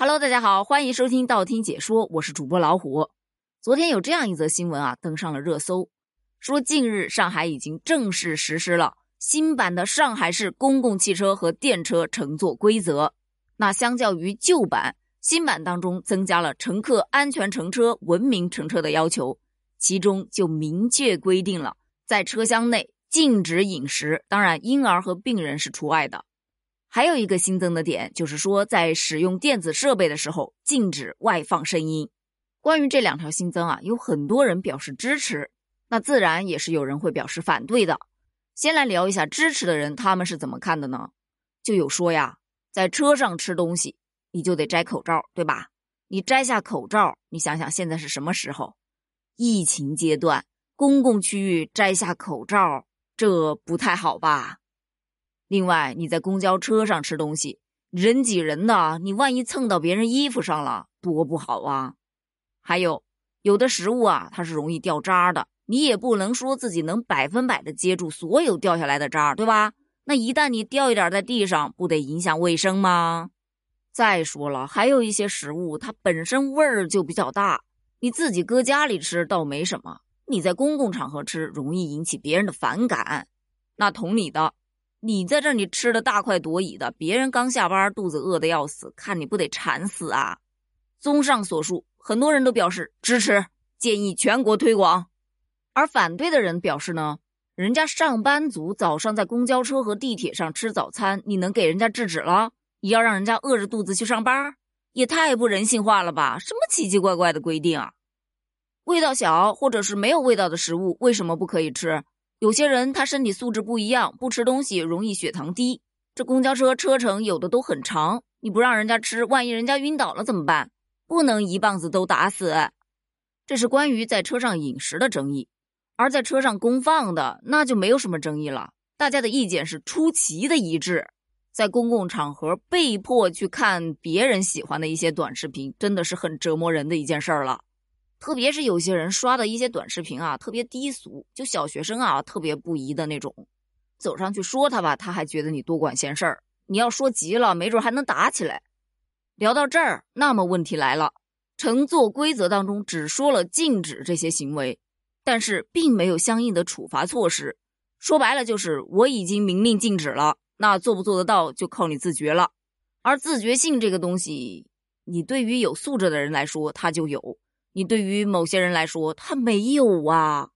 Hello，大家好，欢迎收听道听解说，我是主播老虎。昨天有这样一则新闻啊，登上了热搜，说近日上海已经正式实施了新版的上海市公共汽车和电车乘坐规则。那相较于旧版，新版当中增加了乘客安全乘车、文明乘车的要求，其中就明确规定了在车厢内禁止饮食，当然婴儿和病人是除外的。还有一个新增的点，就是说在使用电子设备的时候禁止外放声音。关于这两条新增啊，有很多人表示支持，那自然也是有人会表示反对的。先来聊一下支持的人，他们是怎么看的呢？就有说呀，在车上吃东西，你就得摘口罩，对吧？你摘下口罩，你想想现在是什么时候？疫情阶段，公共区域摘下口罩，这不太好吧？另外，你在公交车上吃东西，人挤人的，你万一蹭到别人衣服上了，多不好啊！还有，有的食物啊，它是容易掉渣的，你也不能说自己能百分百的接住所有掉下来的渣，对吧？那一旦你掉一点在地上，不得影响卫生吗？再说了，还有一些食物，它本身味儿就比较大，你自己搁家里吃倒没什么，你在公共场合吃，容易引起别人的反感。那同理的。你在这，你吃的大快朵颐的，别人刚下班，肚子饿的要死，看你不得馋死啊！综上所述，很多人都表示支持，建议全国推广。而反对的人表示呢，人家上班族早上在公交车和地铁上吃早餐，你能给人家制止了？你要让人家饿着肚子去上班，也太不人性化了吧？什么奇奇怪怪的规定啊？味道小或者是没有味道的食物，为什么不可以吃？有些人他身体素质不一样，不吃东西容易血糖低。这公交车车程有的都很长，你不让人家吃，万一人家晕倒了怎么办？不能一棒子都打死。这是关于在车上饮食的争议，而在车上公放的那就没有什么争议了。大家的意见是出奇的一致。在公共场合被迫去看别人喜欢的一些短视频，真的是很折磨人的一件事儿了。特别是有些人刷的一些短视频啊，特别低俗，就小学生啊，特别不宜的那种。走上去说他吧，他还觉得你多管闲事儿。你要说急了，没准还能打起来。聊到这儿，那么问题来了：乘坐规则当中只说了禁止这些行为，但是并没有相应的处罚措施。说白了就是我已经明令禁止了，那做不做得到就靠你自觉了。而自觉性这个东西，你对于有素质的人来说，他就有。你对于某些人来说，他没有啊，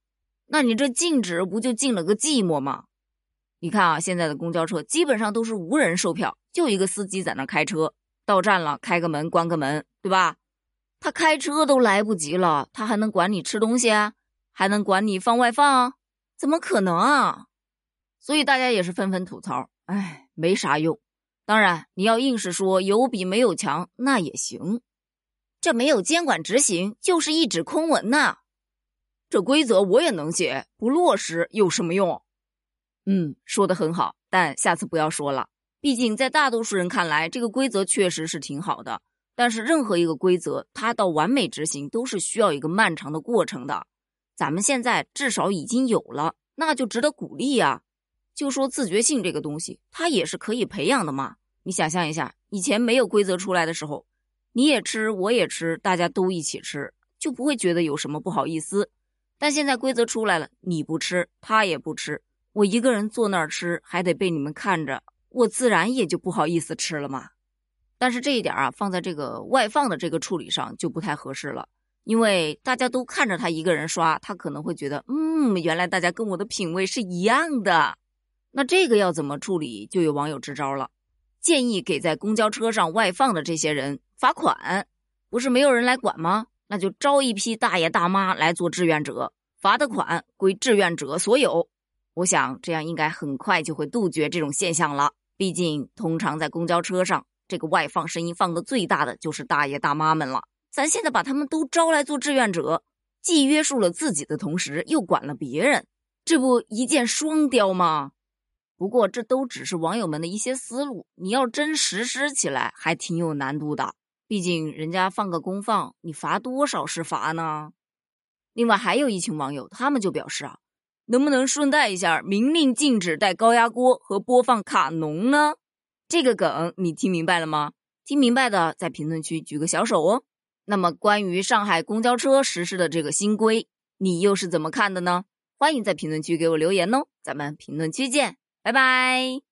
那你这禁止不就禁了个寂寞吗？你看啊，现在的公交车基本上都是无人售票，就一个司机在那开车，到站了开个门关个门，对吧？他开车都来不及了，他还能管你吃东西？还能管你放外放？怎么可能啊？所以大家也是纷纷吐槽，哎，没啥用。当然，你要硬是说有比没有强，那也行。这没有监管执行，就是一纸空文呐。这规则我也能写，不落实有什么用？嗯，说的很好，但下次不要说了。毕竟在大多数人看来，这个规则确实是挺好的。但是任何一个规则，它到完美执行都是需要一个漫长的过程的。咱们现在至少已经有了，那就值得鼓励呀。就说自觉性这个东西，它也是可以培养的嘛。你想象一下，以前没有规则出来的时候。你也吃，我也吃，大家都一起吃，就不会觉得有什么不好意思。但现在规则出来了，你不吃，他也不吃，我一个人坐那儿吃，还得被你们看着，我自然也就不好意思吃了嘛。但是这一点啊，放在这个外放的这个处理上就不太合适了，因为大家都看着他一个人刷，他可能会觉得，嗯，原来大家跟我的品味是一样的。那这个要怎么处理，就有网友支招了，建议给在公交车上外放的这些人。罚款不是没有人来管吗？那就招一批大爷大妈来做志愿者，罚的款归志愿者所有。我想这样应该很快就会杜绝这种现象了。毕竟，通常在公交车上，这个外放声音放的最大的就是大爷大妈们了。咱现在把他们都招来做志愿者，既约束了自己的同时，又管了别人，这不一箭双雕吗？不过，这都只是网友们的一些思路，你要真实施起来，还挺有难度的。毕竟人家放个公放，你罚多少是罚呢？另外还有一群网友，他们就表示啊，能不能顺带一下，明令禁止带高压锅和播放卡农呢？这个梗你听明白了吗？听明白的在评论区举个小手哦。那么关于上海公交车实施的这个新规，你又是怎么看的呢？欢迎在评论区给我留言哦，咱们评论区见，拜拜。